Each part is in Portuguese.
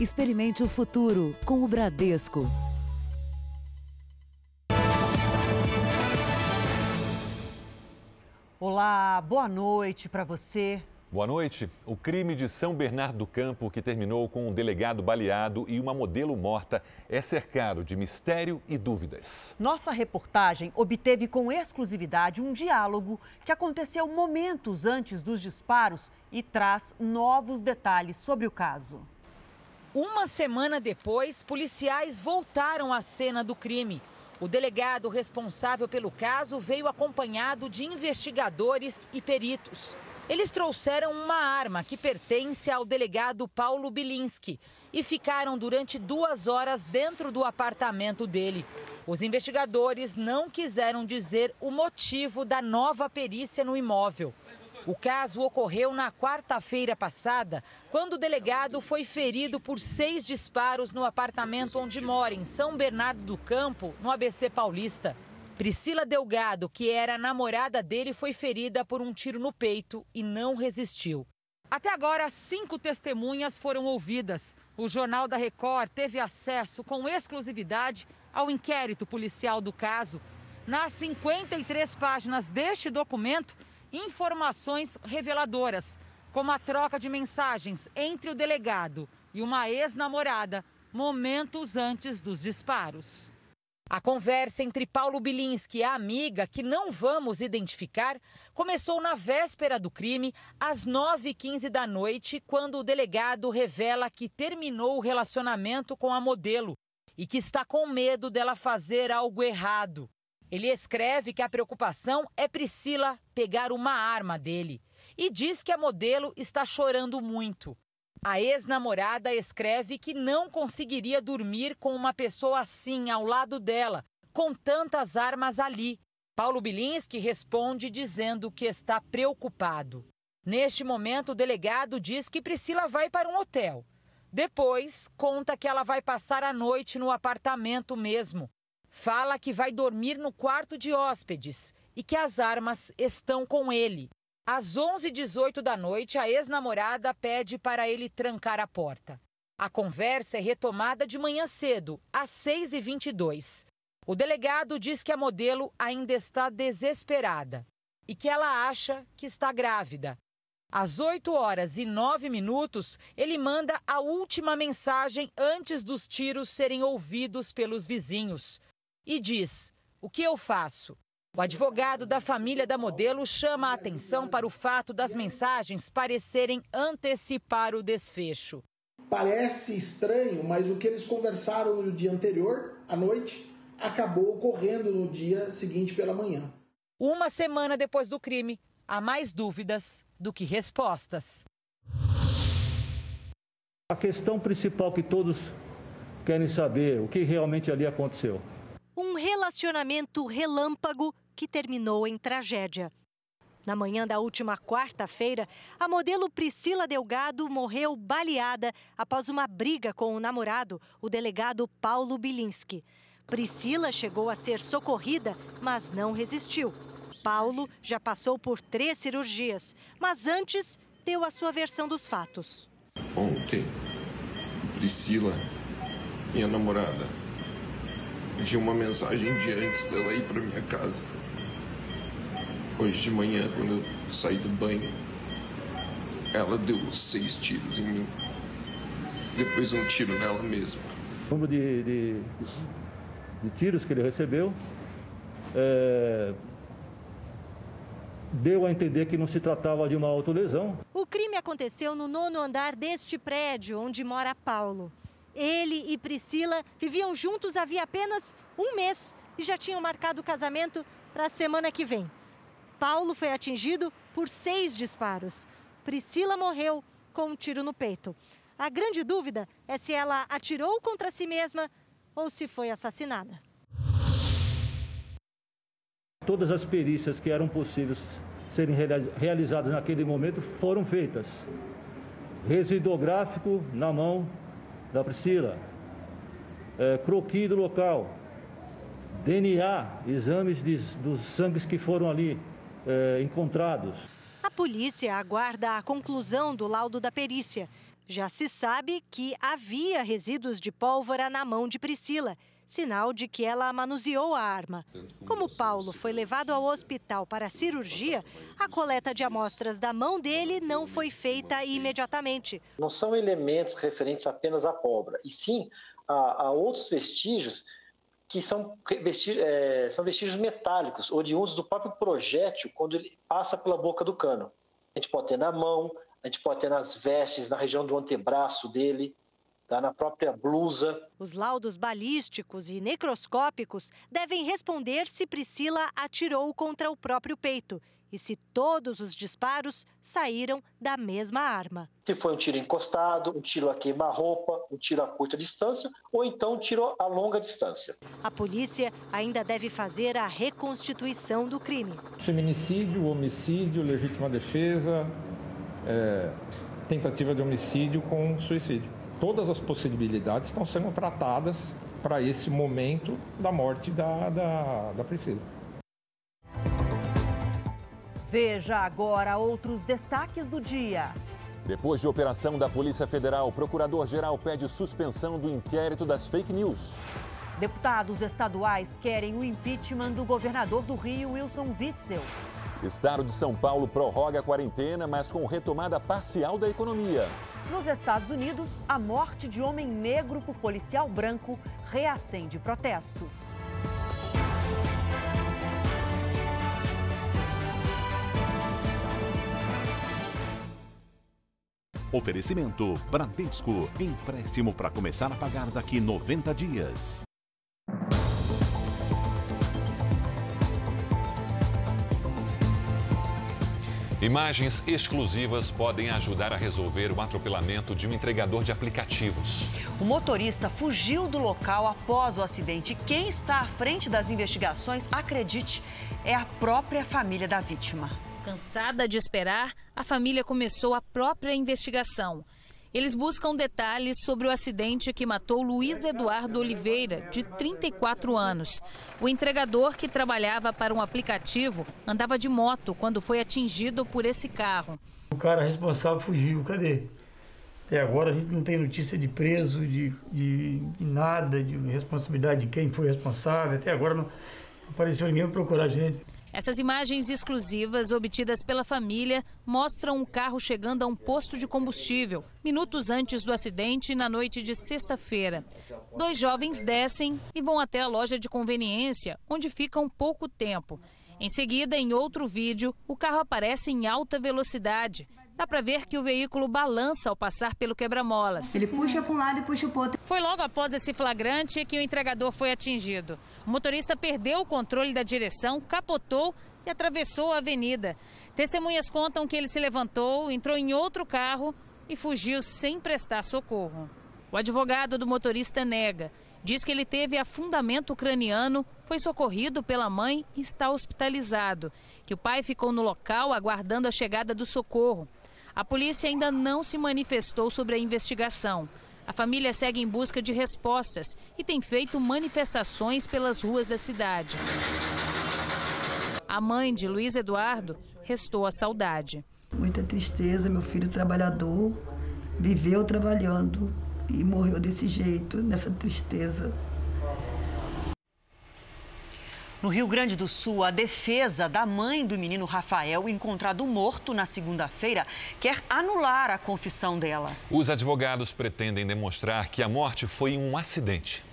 Experimente o futuro com o Bradesco. Olá, boa noite para você. Boa noite. O crime de São Bernardo do Campo, que terminou com um delegado baleado e uma modelo morta, é cercado de mistério e dúvidas. Nossa reportagem obteve com exclusividade um diálogo que aconteceu momentos antes dos disparos e traz novos detalhes sobre o caso. Uma semana depois, policiais voltaram à cena do crime. O delegado responsável pelo caso veio acompanhado de investigadores e peritos. Eles trouxeram uma arma que pertence ao delegado Paulo Bilinski e ficaram durante duas horas dentro do apartamento dele. Os investigadores não quiseram dizer o motivo da nova perícia no imóvel. O caso ocorreu na quarta-feira passada, quando o delegado foi ferido por seis disparos no apartamento onde mora, em São Bernardo do Campo, no ABC Paulista. Priscila Delgado, que era namorada dele, foi ferida por um tiro no peito e não resistiu. Até agora, cinco testemunhas foram ouvidas. O Jornal da Record teve acesso com exclusividade ao inquérito policial do caso. Nas 53 páginas deste documento, informações reveladoras, como a troca de mensagens entre o delegado e uma ex-namorada momentos antes dos disparos. A conversa entre Paulo Bilinski e a amiga, que não vamos identificar, começou na véspera do crime, às 9h15 da noite, quando o delegado revela que terminou o relacionamento com a modelo e que está com medo dela fazer algo errado. Ele escreve que a preocupação é Priscila pegar uma arma dele e diz que a modelo está chorando muito. A ex-namorada escreve que não conseguiria dormir com uma pessoa assim ao lado dela, com tantas armas ali. Paulo Bilinski responde dizendo que está preocupado. Neste momento, o delegado diz que Priscila vai para um hotel. Depois, conta que ela vai passar a noite no apartamento mesmo. Fala que vai dormir no quarto de hóspedes e que as armas estão com ele. Às 11h18 da noite, a ex-namorada pede para ele trancar a porta. A conversa é retomada de manhã cedo, às 6h22. O delegado diz que a modelo ainda está desesperada e que ela acha que está grávida. Às 8 horas e 9 minutos, ele manda a última mensagem antes dos tiros serem ouvidos pelos vizinhos. E diz: O que eu faço? O advogado da família da modelo chama a atenção para o fato das mensagens parecerem antecipar o desfecho. Parece estranho, mas o que eles conversaram no dia anterior, à noite, acabou ocorrendo no dia seguinte pela manhã. Uma semana depois do crime, há mais dúvidas do que respostas. A questão principal que todos querem saber, o que realmente ali aconteceu. Relacionamento relâmpago que terminou em tragédia. Na manhã da última quarta-feira, a modelo Priscila Delgado morreu baleada após uma briga com o namorado, o delegado Paulo Bilinski. Priscila chegou a ser socorrida, mas não resistiu. Paulo já passou por três cirurgias, mas antes deu a sua versão dos fatos. Ontem, Priscila, minha namorada, vi uma mensagem de antes dela ir para minha casa. Hoje de manhã, quando eu saí do banho, ela deu seis tiros em mim. Depois um tiro nela mesma. O número de, de, de, tiros que ele recebeu é, deu a entender que não se tratava de uma autolesão. O crime aconteceu no nono andar deste prédio onde mora Paulo. Ele e Priscila viviam juntos havia apenas um mês e já tinham marcado o casamento para a semana que vem. Paulo foi atingido por seis disparos. Priscila morreu com um tiro no peito. A grande dúvida é se ela atirou contra si mesma ou se foi assassinada. Todas as perícias que eram possíveis serem realizadas naquele momento foram feitas. Residográfico na mão da Priscila, é, croqui do local, DNA, exames de, dos sangues que foram ali é, encontrados. A polícia aguarda a conclusão do laudo da perícia. Já se sabe que havia resíduos de pólvora na mão de Priscila, sinal de que ela manuseou a arma. Como Paulo foi levado ao hospital para cirurgia, a coleta de amostras da mão dele não foi feita imediatamente. Não são elementos referentes apenas à pólvora, e sim a, a outros vestígios que são é, são vestígios metálicos, oriundos do próprio projétil quando ele passa pela boca do cano. A gente pode ter na mão, a gente pode ter nas vestes, na região do antebraço dele, tá? na própria blusa. Os laudos balísticos e necroscópicos devem responder se Priscila atirou contra o próprio peito e se todos os disparos saíram da mesma arma. Se foi um tiro encostado, um tiro a queima-roupa, um tiro a curta distância ou então um tiro a longa distância. A polícia ainda deve fazer a reconstituição do crime. Feminicídio, homicídio, legítima defesa, é, tentativa de homicídio com suicídio. Todas as possibilidades estão sendo tratadas para esse momento da morte da, da, da Priscila. Veja agora outros destaques do dia. Depois de operação da Polícia Federal, o Procurador-Geral pede suspensão do inquérito das fake news. Deputados estaduais querem o impeachment do governador do Rio, Wilson Witzel. Estado de São Paulo prorroga a quarentena, mas com retomada parcial da economia. Nos Estados Unidos, a morte de homem negro por policial branco reacende protestos. Oferecimento Bradesco. Empréstimo para começar a pagar daqui 90 dias. Imagens exclusivas podem ajudar a resolver o atropelamento de um entregador de aplicativos. O motorista fugiu do local após o acidente. Quem está à frente das investigações, acredite, é a própria família da vítima. Cansada de esperar, a família começou a própria investigação. Eles buscam detalhes sobre o acidente que matou Luiz Eduardo Oliveira, de 34 anos. O entregador que trabalhava para um aplicativo andava de moto quando foi atingido por esse carro. O cara responsável fugiu, cadê? Até agora a gente não tem notícia de preso, de, de, de nada, de responsabilidade de quem foi responsável. Até agora não apareceu ninguém para procurar a gente. Essas imagens exclusivas obtidas pela família mostram um carro chegando a um posto de combustível, minutos antes do acidente, na noite de sexta-feira. Dois jovens descem e vão até a loja de conveniência, onde ficam pouco tempo. Em seguida, em outro vídeo, o carro aparece em alta velocidade. Dá para ver que o veículo balança ao passar pelo quebra-molas. Ele puxa para um lado e puxa para o outro. Foi logo após esse flagrante que o entregador foi atingido. O motorista perdeu o controle da direção, capotou e atravessou a avenida. Testemunhas contam que ele se levantou, entrou em outro carro e fugiu sem prestar socorro. O advogado do motorista nega. Diz que ele teve afundamento craniano, foi socorrido pela mãe e está hospitalizado. Que o pai ficou no local aguardando a chegada do socorro. A polícia ainda não se manifestou sobre a investigação. A família segue em busca de respostas e tem feito manifestações pelas ruas da cidade. A mãe de Luiz Eduardo restou a saudade. Muita tristeza, meu filho trabalhador, viveu trabalhando e morreu desse jeito, nessa tristeza. No Rio Grande do Sul, a defesa da mãe do menino Rafael, encontrado morto na segunda-feira, quer anular a confissão dela. Os advogados pretendem demonstrar que a morte foi um acidente.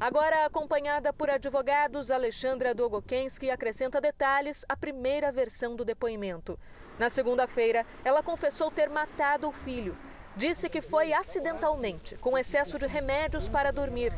Agora acompanhada por advogados, Alexandra Dogokensky acrescenta detalhes à primeira versão do depoimento. Na segunda-feira, ela confessou ter matado o filho. Disse que foi acidentalmente, com excesso de remédios para dormir.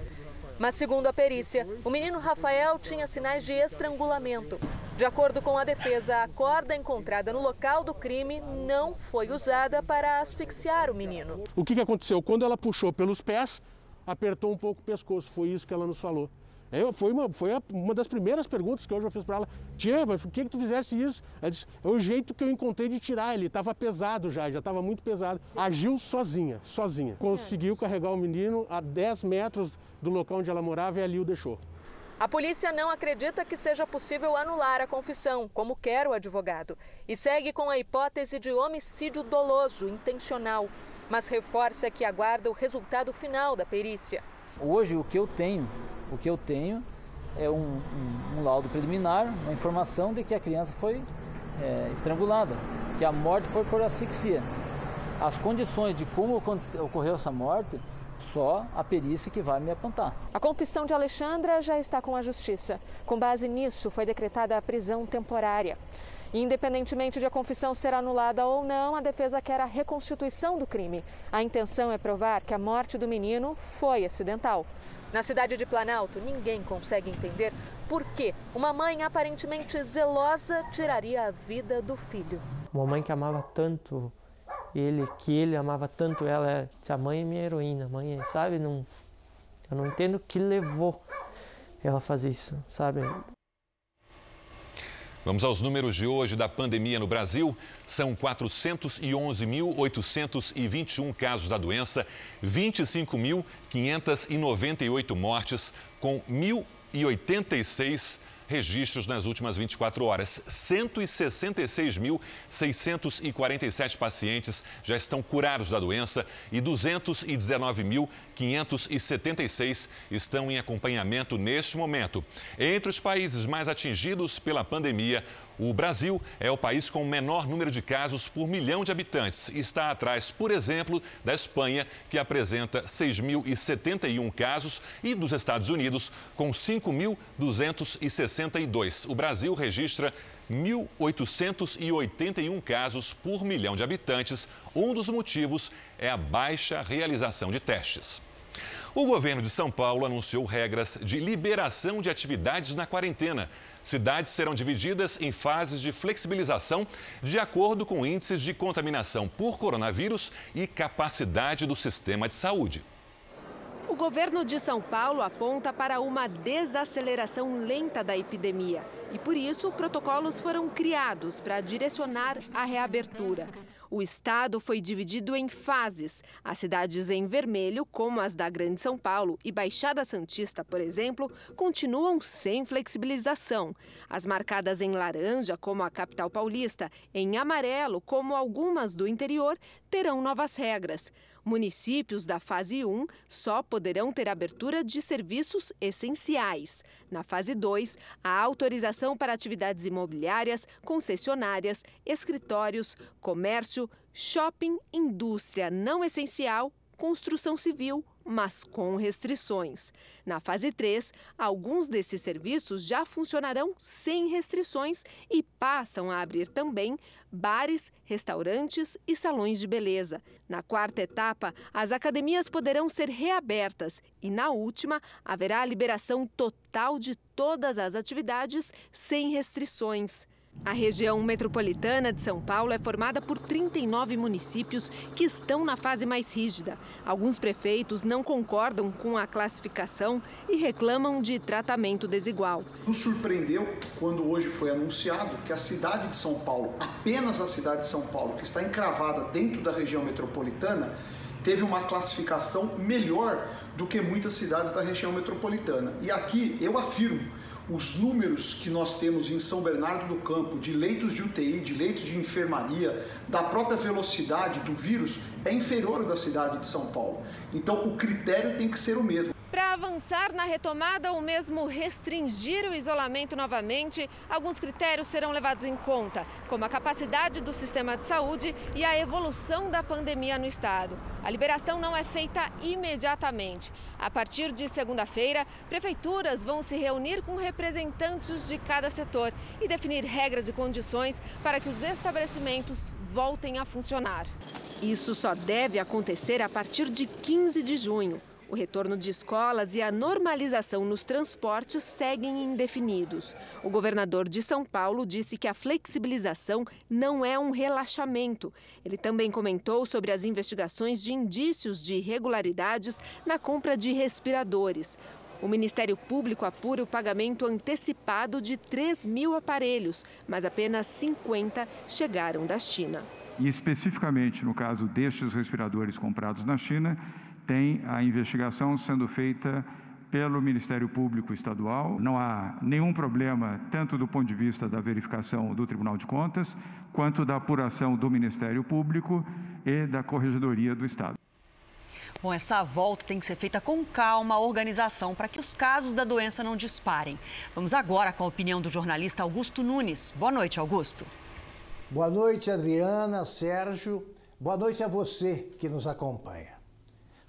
Mas, segundo a perícia, o menino Rafael tinha sinais de estrangulamento. De acordo com a defesa, a corda encontrada no local do crime não foi usada para asfixiar o menino. O que, aconteceu? Quando ela puxou pelos pés, apertou um pouco o pescoço. Foi isso que ela nos falou. Eu, foi uma, foi uma das primeiras perguntas que eu já fiz para ela. Tia, mas por que, que tu fizesse isso? Ela disse, é o jeito que eu encontrei de tirar ele. Estava pesado já, já estava muito pesado. Agiu sozinha, sozinha. Conseguiu carregar o menino a 10 metros do local onde ela morava e ali o deixou. A polícia não acredita que seja possível anular a confissão, como quer o advogado, e segue com a hipótese de homicídio doloso, intencional. mas reforça que aguarda o resultado final da perícia. Hoje o que eu tenho, o que eu tenho é um, um, um laudo preliminar, uma informação de que a criança foi é, estrangulada, que a morte foi por asfixia. As condições de como ocorreu essa morte só a perícia que vai me apontar. A confissão de Alexandra já está com a justiça. Com base nisso, foi decretada a prisão temporária. Independentemente de a confissão ser anulada ou não, a defesa quer a reconstituição do crime. A intenção é provar que a morte do menino foi acidental. Na cidade de Planalto, ninguém consegue entender por que uma mãe aparentemente zelosa tiraria a vida do filho. Uma mãe que amava tanto ele, que ele amava tanto ela, disse, a mãe é minha heroína, mãe, sabe? Não, eu não entendo o que levou ela a fazer isso, sabe? Vamos aos números de hoje da pandemia no Brasil. São 411.821 casos da doença, 25.598 mortes, com 1.086 registros nas últimas 24 horas. 166.647 pacientes já estão curados da doença e 219.576 estão em acompanhamento neste momento. Entre os países mais atingidos pela pandemia, o Brasil é o país com o menor número de casos por milhão de habitantes e está atrás, por exemplo, da Espanha, que apresenta 6.071 casos, e dos Estados Unidos, com 5.262. O Brasil registra 1.881 casos por milhão de habitantes. Um dos motivos é a baixa realização de testes. O governo de São Paulo anunciou regras de liberação de atividades na quarentena. Cidades serão divididas em fases de flexibilização de acordo com índices de contaminação por coronavírus e capacidade do sistema de saúde. O governo de São Paulo aponta para uma desaceleração lenta da epidemia e, por isso, protocolos foram criados para direcionar a reabertura. O estado foi dividido em fases. As cidades em vermelho, como as da Grande São Paulo e Baixada Santista, por exemplo, continuam sem flexibilização. As marcadas em laranja, como a capital paulista, em amarelo, como algumas do interior, terão novas regras. Municípios da fase 1 só poderão ter abertura de serviços essenciais. Na fase 2, a autorização para atividades imobiliárias, concessionárias, escritórios, comércio, shopping, indústria não essencial, construção civil, mas com restrições. Na fase 3, alguns desses serviços já funcionarão sem restrições e passam a abrir também bares, restaurantes e salões de beleza. Na quarta etapa, as academias poderão ser reabertas e, na última, haverá a liberação total de todas as atividades sem restrições. A região metropolitana de São Paulo é formada por 39 municípios que estão na fase mais rígida. Alguns prefeitos não concordam com a classificação e reclamam de tratamento desigual. Nos surpreendeu quando hoje foi anunciado que a cidade de São Paulo, apenas a cidade de São Paulo, que está encravada dentro da região metropolitana, teve uma classificação melhor do que muitas cidades da região metropolitana. E aqui eu afirmo os números que nós temos em São Bernardo do Campo de leitos de UTI, de leitos de enfermaria, da própria velocidade do vírus, é inferior ao da cidade de São Paulo. Então o critério tem que ser o mesmo. Para avançar na retomada ou mesmo restringir o isolamento novamente, alguns critérios serão levados em conta, como a capacidade do sistema de saúde e a evolução da pandemia no estado. A liberação não é feita imediatamente. A partir de segunda-feira, prefeituras vão se reunir com representantes de cada setor e definir regras e condições para que os estabelecimentos voltem a funcionar. Isso só deve acontecer a partir de 15 de junho. O retorno de escolas e a normalização nos transportes seguem indefinidos. O governador de São Paulo disse que a flexibilização não é um relaxamento. Ele também comentou sobre as investigações de indícios de irregularidades na compra de respiradores. O Ministério Público apura o pagamento antecipado de 3 mil aparelhos, mas apenas 50 chegaram da China. E especificamente no caso destes respiradores comprados na China, tem a investigação sendo feita pelo Ministério Público Estadual. Não há nenhum problema, tanto do ponto de vista da verificação do Tribunal de Contas, quanto da apuração do Ministério Público e da Corregedoria do Estado. Bom, essa volta tem que ser feita com calma, organização, para que os casos da doença não disparem. Vamos agora com a opinião do jornalista Augusto Nunes. Boa noite, Augusto. Boa noite, Adriana, Sérgio. Boa noite a você que nos acompanha.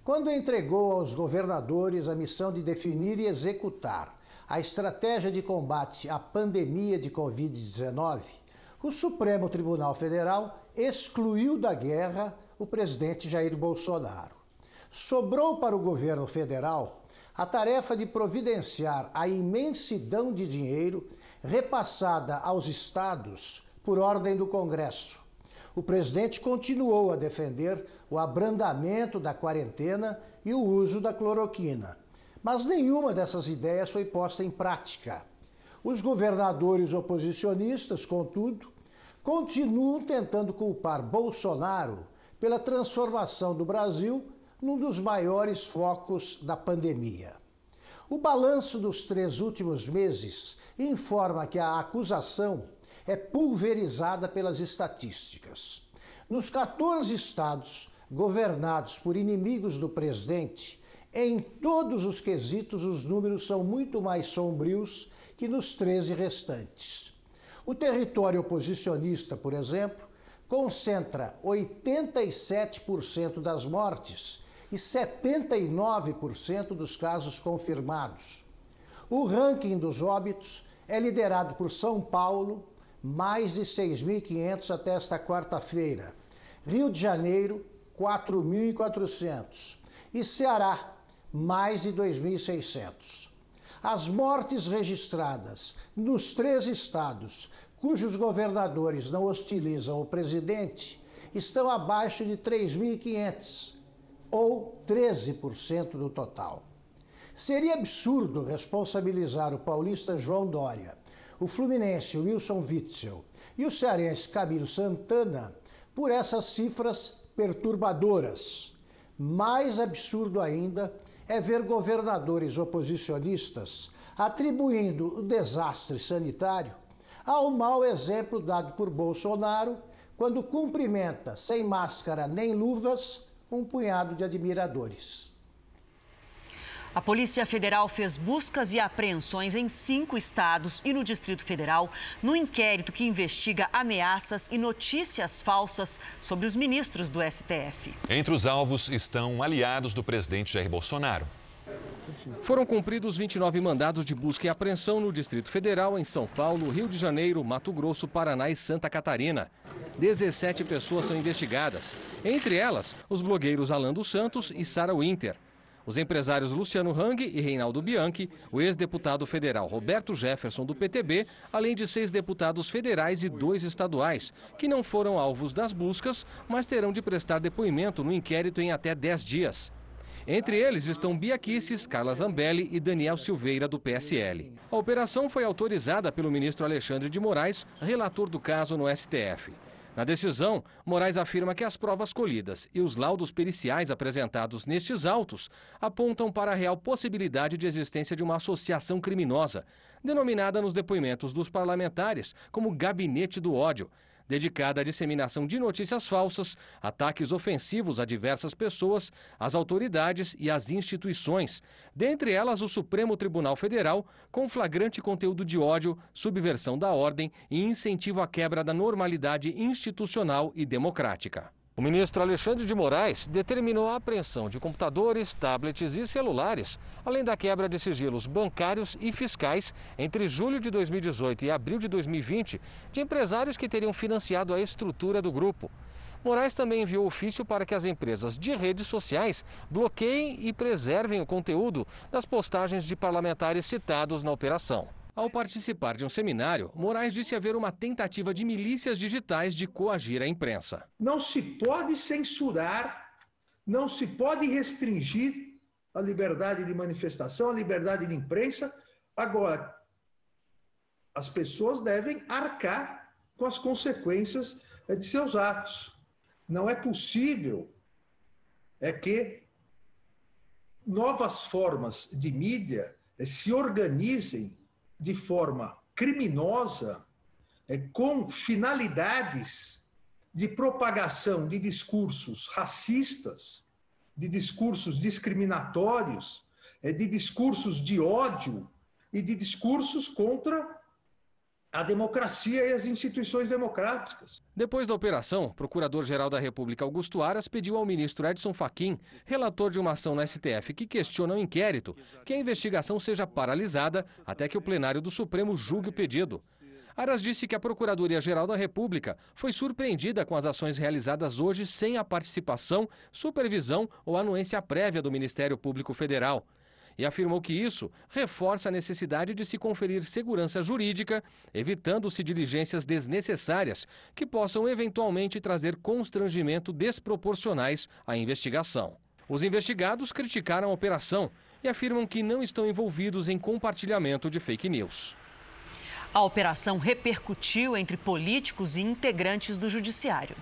Quando entregou aos governadores a missão de definir e executar a estratégia de combate à pandemia de Covid-19, o Supremo Tribunal Federal excluiu da guerra o presidente Jair Bolsonaro sobrou para o governo federal a tarefa de providenciar a imensidão de dinheiro repassada aos estados por ordem do Congresso. O presidente continuou a defender o abrandamento da quarentena e o uso da cloroquina. Mas nenhuma dessas ideias foi posta em prática. Os governadores oposicionistas, contudo, continuam tentando culpar Bolsonaro pela transformação do Brasil num dos maiores focos da pandemia. O balanço dos três últimos meses informa que a acusação é pulverizada pelas estatísticas. Nos 14 estados governados por inimigos do presidente, em todos os quesitos os números são muito mais sombrios que nos 13 restantes. O território oposicionista, por exemplo, concentra 87% das mortes e 79% dos casos confirmados. O ranking dos óbitos é liderado por São Paulo, mais de 6.500 até esta quarta-feira. Rio de Janeiro, 4.400. E Ceará, mais de 2.600. As mortes registradas nos três estados cujos governadores não hostilizam o presidente estão abaixo de 3.500 ou 13% do total. Seria absurdo responsabilizar o paulista João Dória, o fluminense Wilson Witzel e o cearense Camilo Santana por essas cifras perturbadoras. Mais absurdo ainda é ver governadores oposicionistas atribuindo o desastre sanitário ao mau exemplo dado por Bolsonaro quando cumprimenta, sem máscara nem luvas, um punhado de admiradores. A Polícia Federal fez buscas e apreensões em cinco estados e no Distrito Federal no inquérito que investiga ameaças e notícias falsas sobre os ministros do STF. Entre os alvos estão aliados do presidente Jair Bolsonaro. Foram cumpridos 29 mandados de busca e apreensão no Distrito Federal, em São Paulo, Rio de Janeiro, Mato Grosso, Paraná e Santa Catarina. 17 pessoas são investigadas, entre elas os blogueiros Alan dos Santos e Sara Winter. Os empresários Luciano Hang e Reinaldo Bianchi, o ex-deputado federal Roberto Jefferson do PTB, além de seis deputados federais e dois estaduais, que não foram alvos das buscas, mas terão de prestar depoimento no inquérito em até 10 dias. Entre eles estão Bia Carla Zambelli e Daniel Silveira, do PSL. A operação foi autorizada pelo ministro Alexandre de Moraes, relator do caso no STF. Na decisão, Moraes afirma que as provas colhidas e os laudos periciais apresentados nestes autos apontam para a real possibilidade de existência de uma associação criminosa, denominada nos depoimentos dos parlamentares como Gabinete do Ódio, dedicada à disseminação de notícias falsas, ataques ofensivos a diversas pessoas, às autoridades e às instituições, dentre elas o Supremo Tribunal Federal, com flagrante conteúdo de ódio, subversão da ordem e incentivo à quebra da normalidade institucional e democrática. O ministro Alexandre de Moraes determinou a apreensão de computadores, tablets e celulares, além da quebra de sigilos bancários e fiscais entre julho de 2018 e abril de 2020 de empresários que teriam financiado a estrutura do grupo. Moraes também enviou ofício para que as empresas de redes sociais bloqueiem e preservem o conteúdo das postagens de parlamentares citados na operação. Ao participar de um seminário, Moraes disse haver uma tentativa de milícias digitais de coagir a imprensa. Não se pode censurar, não se pode restringir a liberdade de manifestação, a liberdade de imprensa. Agora, as pessoas devem arcar com as consequências eh, de seus atos. Não é possível é que novas formas de mídia eh, se organizem de forma criminosa, é, com finalidades de propagação de discursos racistas, de discursos discriminatórios, é, de discursos de ódio e de discursos contra a democracia e as instituições democráticas. Depois da operação, Procurador-Geral da República Augusto Aras pediu ao ministro Edson Fachin, relator de uma ação no STF que questiona o inquérito, que a investigação seja paralisada até que o plenário do Supremo julgue o pedido. Aras disse que a Procuradoria-Geral da República foi surpreendida com as ações realizadas hoje sem a participação, supervisão ou anuência prévia do Ministério Público Federal e afirmou que isso reforça a necessidade de se conferir segurança jurídica, evitando-se diligências desnecessárias que possam eventualmente trazer constrangimento desproporcionais à investigação. Os investigados criticaram a operação e afirmam que não estão envolvidos em compartilhamento de fake news. A operação repercutiu entre políticos e integrantes do Judiciário.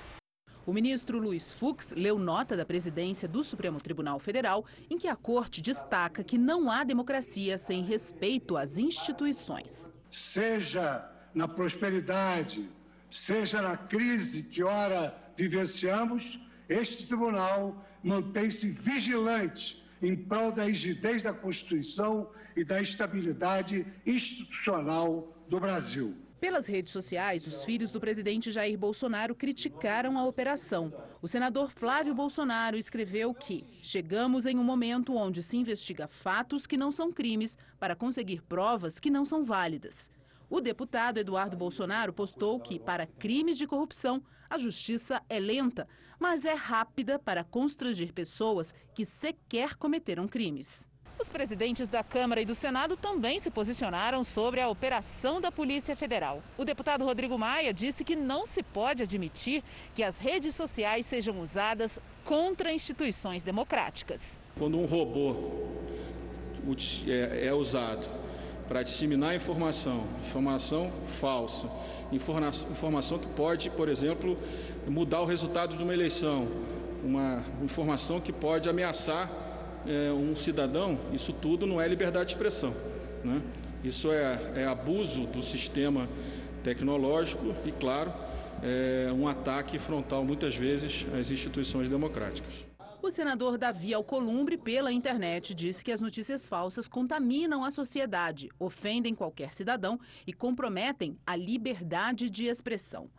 O ministro Luiz Fux leu nota da presidência do Supremo Tribunal Federal em que a corte destaca que não há democracia sem respeito às instituições. Seja na prosperidade, seja na crise que ora vivenciamos, este tribunal mantém-se vigilante em prol da rigidez da Constituição e da estabilidade institucional do Brasil. Pelas redes sociais, os filhos do presidente Jair Bolsonaro criticaram a operação. O senador Flávio Bolsonaro escreveu que chegamos em um momento onde se investiga fatos que não são crimes para conseguir provas que não são válidas. O deputado Eduardo Bolsonaro postou que, para crimes de corrupção, a justiça é lenta, mas é rápida para constranger pessoas que sequer cometeram crimes. Os presidentes da Câmara e do Senado também se posicionaram sobre a operação da Polícia Federal. O deputado Rodrigo Maia disse que não se pode admitir que as redes sociais sejam usadas contra instituições democráticas. Quando um robô é, é usado para disseminar informação, informação falsa, informação que pode, por exemplo, mudar o resultado de uma eleição, uma informação que pode ameaçar é, um cidadão, isso tudo não é liberdade de expressão. Né? Isso é, é abuso do sistema tecnológico e, claro, é um ataque frontal, muitas vezes, às instituições democráticas. O senador Davi Alcolumbre, pela internet, disse que as notícias falsas contaminam a sociedade, ofendem qualquer cidadão e comprometem a liberdade de expressão.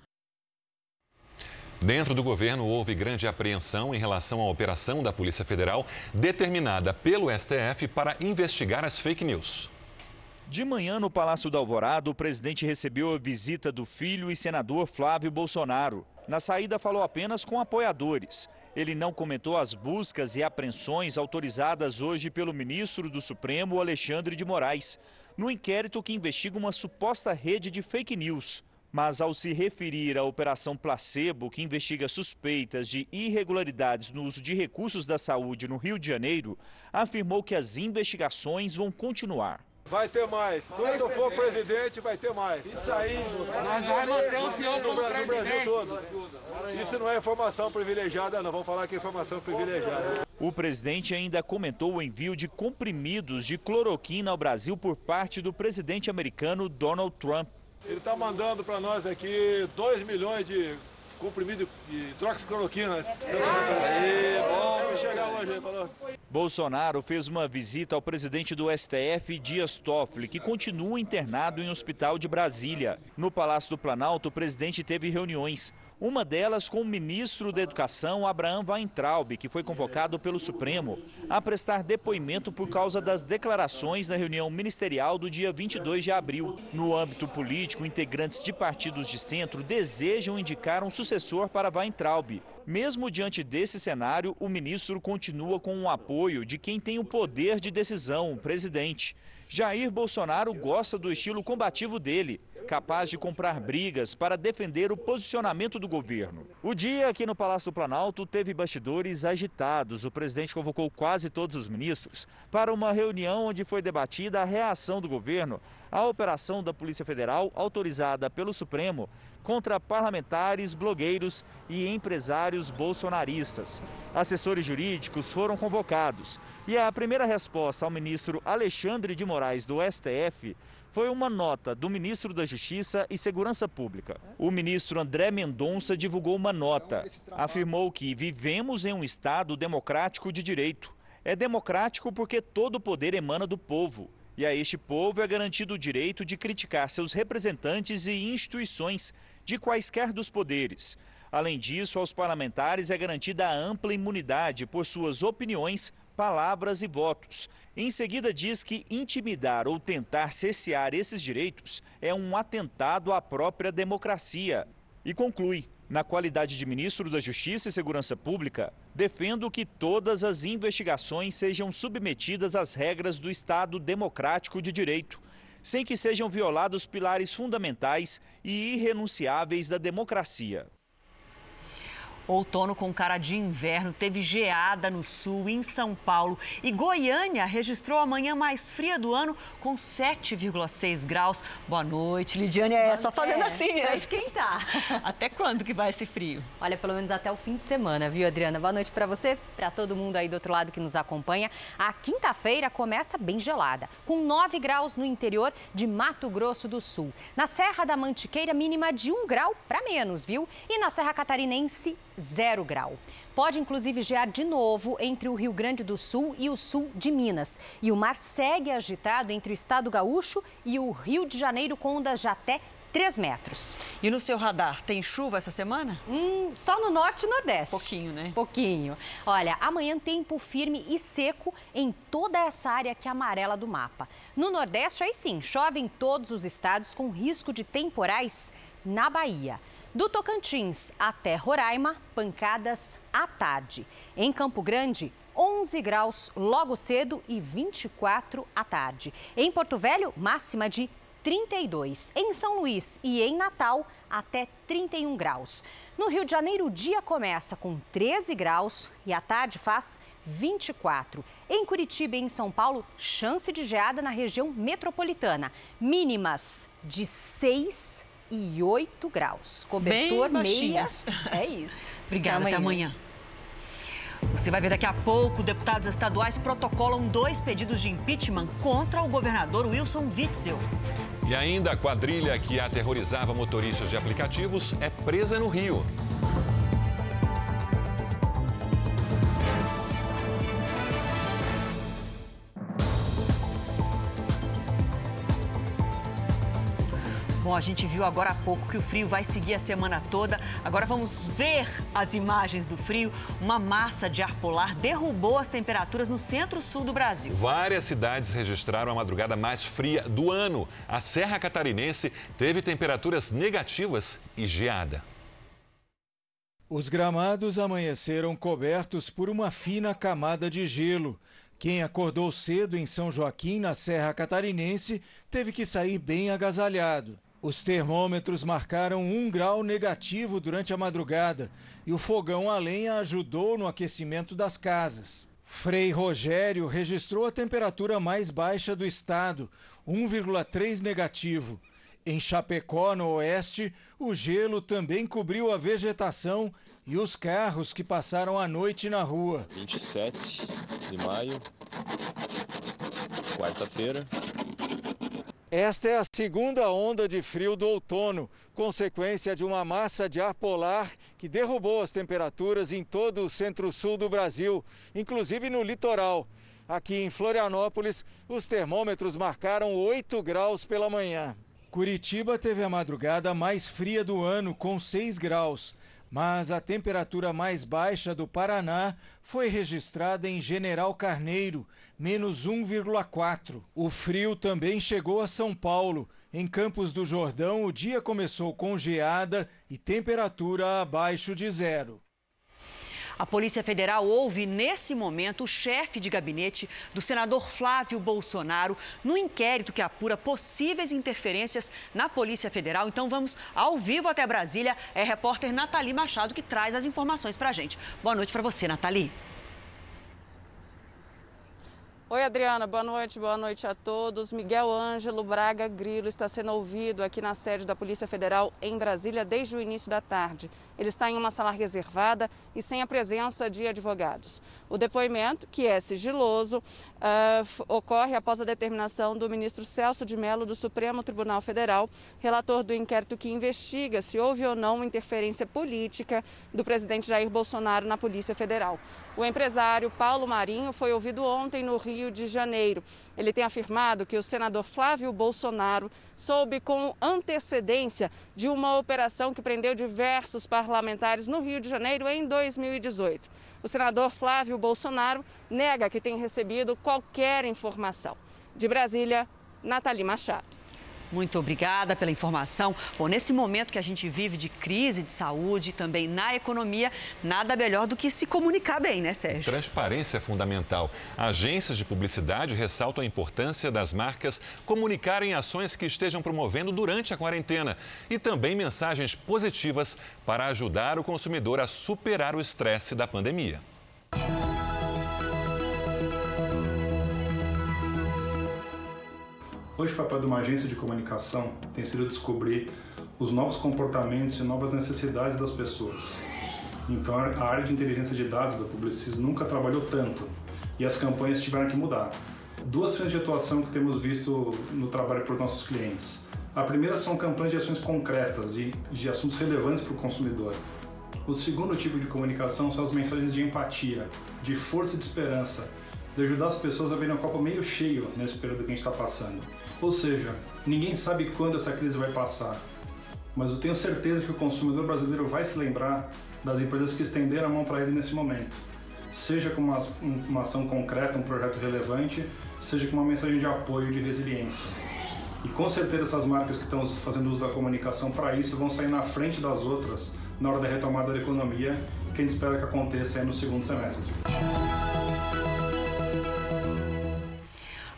Dentro do governo, houve grande apreensão em relação à operação da Polícia Federal determinada pelo STF para investigar as fake news. De manhã, no Palácio do Alvorada, o presidente recebeu a visita do filho e senador Flávio Bolsonaro. Na saída, falou apenas com apoiadores. Ele não comentou as buscas e apreensões autorizadas hoje pelo ministro do Supremo, Alexandre de Moraes, no inquérito que investiga uma suposta rede de fake news. Mas ao se referir à Operação Placebo, que investiga suspeitas de irregularidades no uso de recursos da saúde no Rio de Janeiro, afirmou que as investigações vão continuar. Vai ter mais. Quando eu for presidente, vai ter mais. Isso aí, Nós vamos manter o senhor como presidente. Brasil todo. Isso não é informação privilegiada, não. Vamos falar que é informação privilegiada. O presidente ainda comentou o envio de comprimidos de cloroquina ao Brasil por parte do presidente americano Donald Trump. Ele está mandando para nós aqui 2 milhões de comprimido de troxicloroquina. Aí, bom, chegar hoje, falou. Bolsonaro fez uma visita ao presidente do STF, Dias Toffoli, que continua internado em hospital de Brasília. No Palácio do Planalto, o presidente teve reuniões uma delas com o ministro da Educação, Abraham Weintraub, que foi convocado pelo Supremo a prestar depoimento por causa das declarações na reunião ministerial do dia 22 de abril. No âmbito político, integrantes de partidos de centro desejam indicar um sucessor para Weintraub. Mesmo diante desse cenário, o ministro continua com o apoio de quem tem o poder de decisão, o presidente. Jair Bolsonaro gosta do estilo combativo dele, capaz de comprar brigas para defender o posicionamento do governo. O dia aqui no Palácio do Planalto teve bastidores agitados. O presidente convocou quase todos os ministros para uma reunião onde foi debatida a reação do governo à operação da Polícia Federal autorizada pelo Supremo contra parlamentares, blogueiros e empresários bolsonaristas. Assessores jurídicos foram convocados e a primeira resposta ao ministro Alexandre de Moraes do STF foi uma nota do ministro da Justiça e Segurança Pública. O ministro André Mendonça divulgou uma nota. Afirmou que vivemos em um Estado democrático de direito. É democrático porque todo o poder emana do povo. E a este povo é garantido o direito de criticar seus representantes e instituições de quaisquer dos poderes. Além disso, aos parlamentares é garantida a ampla imunidade por suas opiniões, palavras e votos. Em seguida, diz que intimidar ou tentar cessear esses direitos é um atentado à própria democracia. E conclui: na qualidade de ministro da Justiça e Segurança Pública, defendo que todas as investigações sejam submetidas às regras do Estado democrático de direito, sem que sejam violados pilares fundamentais e irrenunciáveis da democracia. Outono com cara de inverno, teve geada no sul, em São Paulo. E Goiânia registrou a manhã mais fria do ano, com 7,6 graus. Boa noite, Lidiane. É só fazendo é, assim. Vai esquentar. Até quando que vai esse frio? Olha, pelo menos até o fim de semana, viu, Adriana? Boa noite para você, para todo mundo aí do outro lado que nos acompanha. A quinta-feira começa bem gelada, com 9 graus no interior de Mato Grosso do Sul. Na Serra da Mantiqueira, mínima de 1 grau para menos, viu? E na Serra Catarinense, zero grau. Pode inclusive gear de novo entre o Rio Grande do Sul e o sul de Minas. E o mar segue agitado entre o estado gaúcho e o Rio de Janeiro com ondas de até 3 metros. E no seu radar, tem chuva essa semana? Hum, só no norte e nordeste. Pouquinho, né? Pouquinho. Olha, amanhã tempo firme e seco em toda essa área aqui amarela do mapa. No nordeste, aí sim, chove em todos os estados com risco de temporais na Bahia. Do Tocantins até Roraima, pancadas à tarde. Em Campo Grande, 11 graus logo cedo e 24 à tarde. Em Porto Velho, máxima de 32. Em São Luís e em Natal, até 31 graus. No Rio de Janeiro, o dia começa com 13 graus e à tarde faz 24. Em Curitiba e em São Paulo, chance de geada na região metropolitana. Mínimas de 6 e 8 graus. Cobertor Bem meia. É isso. Obrigada, até amanhã. Você vai ver daqui a pouco, deputados estaduais protocolam dois pedidos de impeachment contra o governador Wilson Witzel. E ainda a quadrilha que aterrorizava motoristas de aplicativos é presa no Rio. Bom, a gente viu agora há pouco que o frio vai seguir a semana toda. Agora vamos ver as imagens do frio. Uma massa de ar polar derrubou as temperaturas no centro-sul do Brasil. Várias cidades registraram a madrugada mais fria do ano. A Serra Catarinense teve temperaturas negativas e geada. Os gramados amanheceram cobertos por uma fina camada de gelo. Quem acordou cedo em São Joaquim, na Serra Catarinense, teve que sair bem agasalhado. Os termômetros marcaram um grau negativo durante a madrugada e o fogão a lenha ajudou no aquecimento das casas. Frei Rogério registrou a temperatura mais baixa do estado, 1,3 negativo. Em Chapecó, no oeste, o gelo também cobriu a vegetação e os carros que passaram a noite na rua. 27 de maio, quarta-feira. Esta é a segunda onda de frio do outono, consequência de uma massa de ar polar que derrubou as temperaturas em todo o centro-sul do Brasil, inclusive no litoral. Aqui em Florianópolis, os termômetros marcaram 8 graus pela manhã. Curitiba teve a madrugada mais fria do ano, com 6 graus. Mas a temperatura mais baixa do Paraná foi registrada em General Carneiro, menos 1,4. O frio também chegou a São Paulo. Em Campos do Jordão, o dia começou com geada e temperatura abaixo de zero. A Polícia Federal ouve nesse momento o chefe de gabinete do senador Flávio Bolsonaro no inquérito que apura possíveis interferências na Polícia Federal. Então vamos ao vivo até Brasília. É a repórter Nathalie Machado que traz as informações para a gente. Boa noite para você, Nathalie. Oi, Adriana, boa noite, boa noite a todos. Miguel Ângelo Braga Grilo está sendo ouvido aqui na sede da Polícia Federal em Brasília desde o início da tarde. Ele está em uma sala reservada e sem a presença de advogados. O depoimento, que é sigiloso, uh, ocorre após a determinação do ministro Celso de Mello do Supremo Tribunal Federal, relator do inquérito que investiga se houve ou não interferência política do presidente Jair Bolsonaro na Polícia Federal. O empresário Paulo Marinho foi ouvido ontem no Rio de Janeiro. Ele tem afirmado que o senador Flávio Bolsonaro soube com antecedência de uma operação que prendeu diversos parlamentares no Rio de Janeiro em 2018. O senador Flávio Bolsonaro nega que tem recebido qualquer informação. De Brasília, Nathalie Machado. Muito obrigada pela informação. Bom, nesse momento que a gente vive de crise de saúde e também na economia, nada melhor do que se comunicar bem, né, Sérgio? Transparência é fundamental. Agências de publicidade ressaltam a importância das marcas comunicarem ações que estejam promovendo durante a quarentena e também mensagens positivas para ajudar o consumidor a superar o estresse da pandemia. Hoje, o papel de uma agência de comunicação tem sido descobrir os novos comportamentos e novas necessidades das pessoas. Então, a área de inteligência de dados da Publicis nunca trabalhou tanto e as campanhas tiveram que mudar. Duas frentes de atuação que temos visto no trabalho por nossos clientes. A primeira são campanhas de ações concretas e de assuntos relevantes para o consumidor. O segundo tipo de comunicação são as mensagens de empatia, de força e de esperança, de ajudar as pessoas a verem o copo meio cheio nesse período que a gente está passando. Ou seja, ninguém sabe quando essa crise vai passar, mas eu tenho certeza que o consumidor brasileiro vai se lembrar das empresas que estenderam a mão para ele nesse momento. Seja com uma, uma ação concreta, um projeto relevante, seja com uma mensagem de apoio de resiliência. E com certeza essas marcas que estão fazendo uso da comunicação para isso vão sair na frente das outras na hora da retomada da economia, que a gente espera que aconteça no segundo semestre.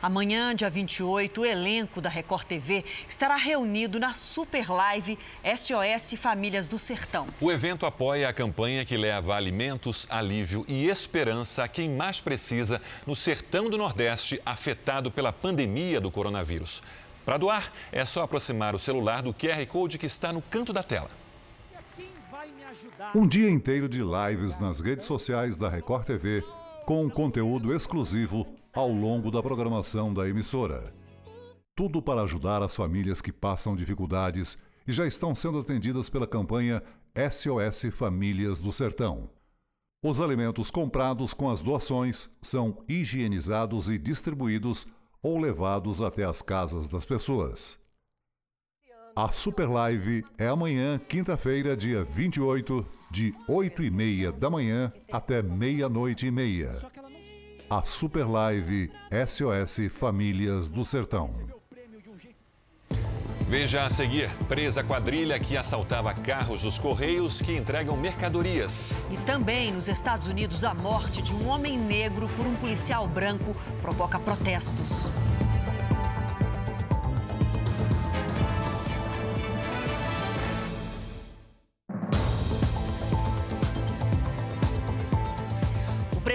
Amanhã, dia 28, o elenco da Record TV estará reunido na Super Live SOS Famílias do Sertão. O evento apoia a campanha que leva alimentos, alívio e esperança a quem mais precisa no sertão do Nordeste afetado pela pandemia do coronavírus. Para doar, é só aproximar o celular do QR Code que está no canto da tela. Um dia inteiro de lives nas redes sociais da Record TV com conteúdo exclusivo ao longo da programação da emissora. Tudo para ajudar as famílias que passam dificuldades e já estão sendo atendidas pela campanha SOS Famílias do Sertão. Os alimentos comprados com as doações são higienizados e distribuídos ou levados até as casas das pessoas. A Super Live é amanhã, quinta-feira, dia 28, de 8 e meia da manhã até meia-noite e meia. A Super Live SOS Famílias do Sertão. Veja a seguir, presa quadrilha que assaltava carros dos Correios que entregam mercadorias. E também nos Estados Unidos, a morte de um homem negro por um policial branco provoca protestos.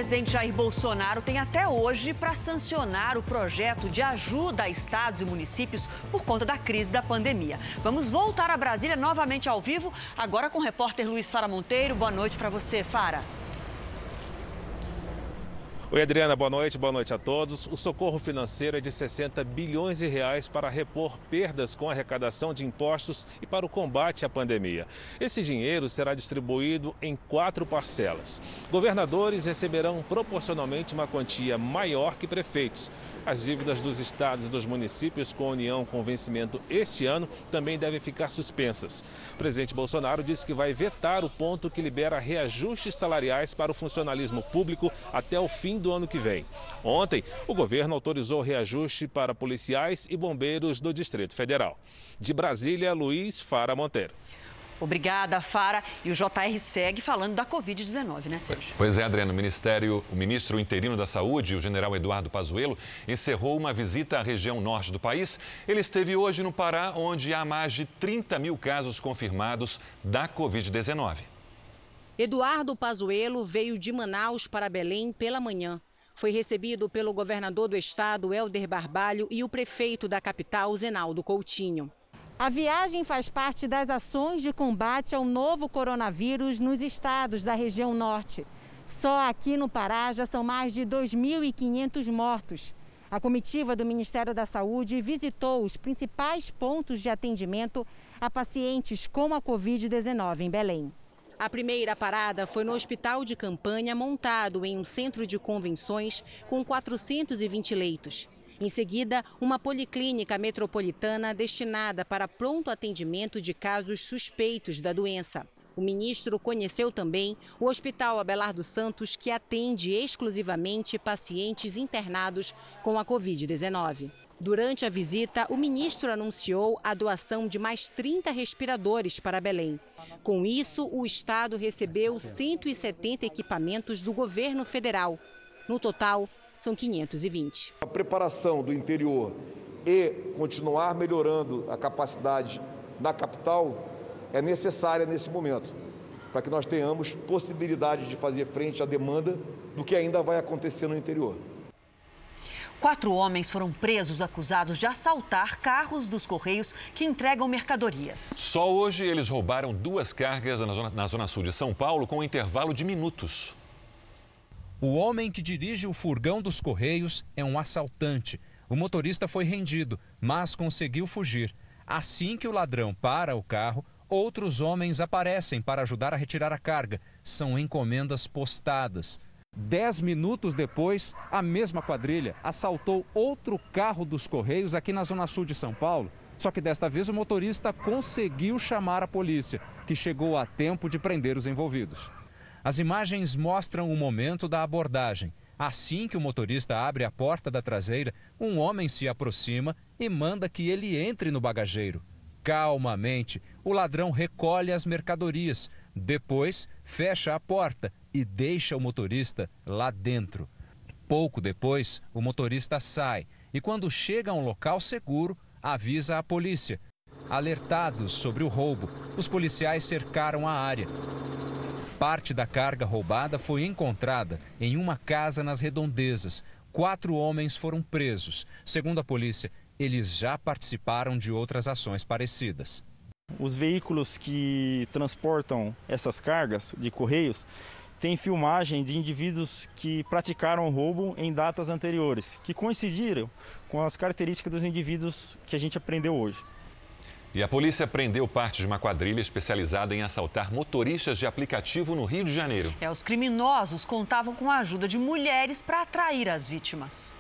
Presidente Jair Bolsonaro tem até hoje para sancionar o projeto de ajuda a estados e municípios por conta da crise da pandemia. Vamos voltar a Brasília novamente ao vivo, agora com o repórter Luiz Fara Monteiro. Boa noite para você, Fara. Oi, Adriana, boa noite, boa noite a todos. O socorro financeiro é de 60 bilhões de reais para repor perdas com arrecadação de impostos e para o combate à pandemia. Esse dinheiro será distribuído em quatro parcelas. Governadores receberão proporcionalmente uma quantia maior que prefeitos. As dívidas dos estados e dos municípios com a União com vencimento este ano também devem ficar suspensas. O presidente Bolsonaro disse que vai vetar o ponto que libera reajustes salariais para o funcionalismo público até o fim do ano que vem. Ontem, o governo autorizou reajuste para policiais e bombeiros do Distrito Federal. De Brasília, Luiz Fara Monteiro. Obrigada, Fara. E o JR segue falando da Covid-19, né, Sérgio? Pois é, Adriano. O, Ministério, o ministro interino da Saúde, o general Eduardo Pazuello, encerrou uma visita à região norte do país. Ele esteve hoje no Pará, onde há mais de 30 mil casos confirmados da Covid-19. Eduardo Pazuello veio de Manaus para Belém pela manhã. foi recebido pelo governador do estado, Helder Barbalho, e o prefeito da capital, Zenaldo Coutinho. A viagem faz parte das ações de combate ao novo coronavírus nos estados da região norte. Só aqui no Pará já são mais de 2.500 mortos. A comitiva do Ministério da Saúde visitou os principais pontos de atendimento a pacientes com a Covid-19 em Belém. A primeira parada foi no hospital de campanha montado em um centro de convenções com 420 leitos. Em seguida, uma policlínica metropolitana destinada para pronto atendimento de casos suspeitos da doença. O ministro conheceu também o Hospital Abelardo Santos, que atende exclusivamente pacientes internados com a Covid-19. Durante a visita, o ministro anunciou a doação de mais 30 respiradores para Belém. Com isso, o estado recebeu 170 equipamentos do governo federal. No total, são 520. A preparação do interior e continuar melhorando a capacidade na capital é necessária nesse momento, para que nós tenhamos possibilidade de fazer frente à demanda do que ainda vai acontecer no interior. Quatro homens foram presos acusados de assaltar carros dos Correios que entregam mercadorias. Só hoje eles roubaram duas cargas na zona, na zona sul de São Paulo com um intervalo de minutos. O homem que dirige o furgão dos Correios é um assaltante. O motorista foi rendido, mas conseguiu fugir. Assim que o ladrão para o carro, outros homens aparecem para ajudar a retirar a carga. São encomendas postadas. Dez minutos depois, a mesma quadrilha assaltou outro carro dos Correios aqui na Zona Sul de São Paulo. Só que desta vez o motorista conseguiu chamar a polícia, que chegou a tempo de prender os envolvidos. As imagens mostram o momento da abordagem. Assim que o motorista abre a porta da traseira, um homem se aproxima e manda que ele entre no bagageiro. Calmamente, o ladrão recolhe as mercadorias, depois fecha a porta e deixa o motorista lá dentro. Pouco depois, o motorista sai e, quando chega a um local seguro, avisa a polícia. Alertados sobre o roubo, os policiais cercaram a área. Parte da carga roubada foi encontrada em uma casa nas redondezas. Quatro homens foram presos. Segundo a polícia, eles já participaram de outras ações parecidas. Os veículos que transportam essas cargas de correios têm filmagem de indivíduos que praticaram roubo em datas anteriores, que coincidiram com as características dos indivíduos que a gente aprendeu hoje. E a polícia prendeu parte de uma quadrilha especializada em assaltar motoristas de aplicativo no Rio de Janeiro. É, os criminosos contavam com a ajuda de mulheres para atrair as vítimas.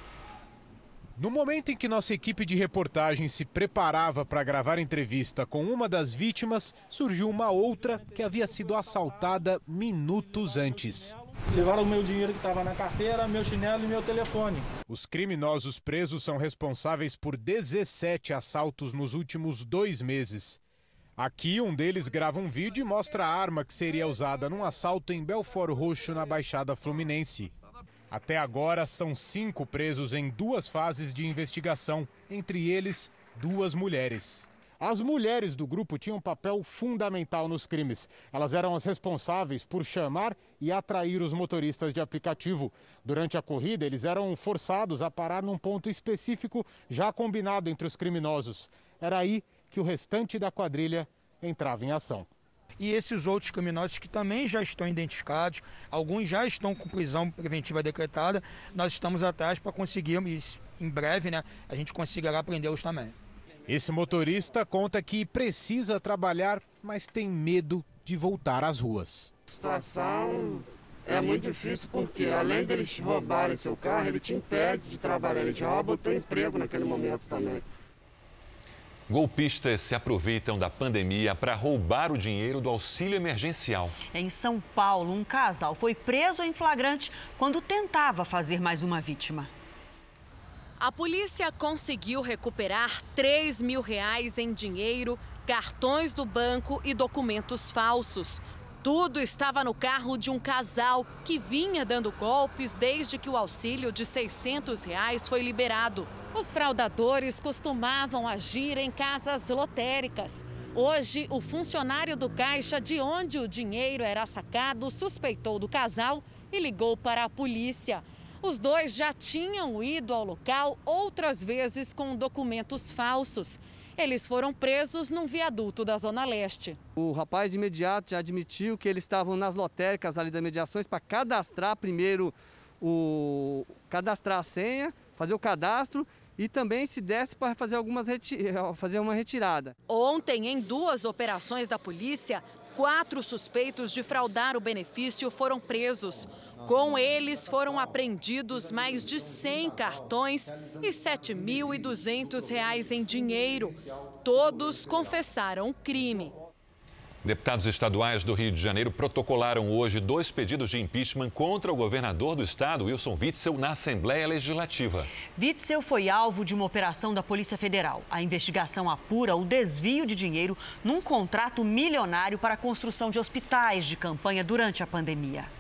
No momento em que nossa equipe de reportagem se preparava para gravar entrevista com uma das vítimas, surgiu uma outra que havia sido assaltada minutos antes. Levaram o meu dinheiro que estava na carteira, meu chinelo e meu telefone. Os criminosos presos são responsáveis por 17 assaltos nos últimos dois meses. Aqui, um deles grava um vídeo e mostra a arma que seria usada num assalto em Belfort Roxo, na Baixada Fluminense. Até agora, são cinco presos em duas fases de investigação, entre eles, duas mulheres. As mulheres do grupo tinham um papel fundamental nos crimes. Elas eram as responsáveis por chamar e atrair os motoristas de aplicativo. Durante a corrida, eles eram forçados a parar num ponto específico já combinado entre os criminosos. Era aí que o restante da quadrilha entrava em ação e esses outros criminosos que também já estão identificados, alguns já estão com prisão preventiva decretada, nós estamos atrás para conseguir, em breve, né, a gente conseguirá prendê-los também. Esse motorista conta que precisa trabalhar, mas tem medo de voltar às ruas. A situação é muito difícil porque, além deles roubarem seu carro, ele te impede de trabalhar, ele te rouba o teu emprego naquele momento também. Golpistas se aproveitam da pandemia para roubar o dinheiro do auxílio emergencial. Em São Paulo, um casal foi preso em flagrante quando tentava fazer mais uma vítima. A polícia conseguiu recuperar 3 mil reais em dinheiro, cartões do banco e documentos falsos. Tudo estava no carro de um casal que vinha dando golpes desde que o auxílio de 600 reais foi liberado. Os fraudadores costumavam agir em casas lotéricas. Hoje, o funcionário do caixa de onde o dinheiro era sacado suspeitou do casal e ligou para a polícia. Os dois já tinham ido ao local outras vezes com documentos falsos. Eles foram presos num viaduto da Zona Leste. O rapaz de imediato já admitiu que eles estavam nas lotéricas ali das mediações para cadastrar primeiro o cadastrar a senha, fazer o cadastro e também se desse para fazer algumas fazer uma retirada. Ontem, em duas operações da polícia, quatro suspeitos de fraudar o benefício foram presos. Com eles foram apreendidos mais de 100 cartões e R$ 7.200 em dinheiro. Todos confessaram o crime. Deputados estaduais do Rio de Janeiro protocolaram hoje dois pedidos de impeachment contra o governador do estado, Wilson Witzel, na Assembleia Legislativa. Witzel foi alvo de uma operação da Polícia Federal. A investigação apura o desvio de dinheiro num contrato milionário para a construção de hospitais de campanha durante a pandemia.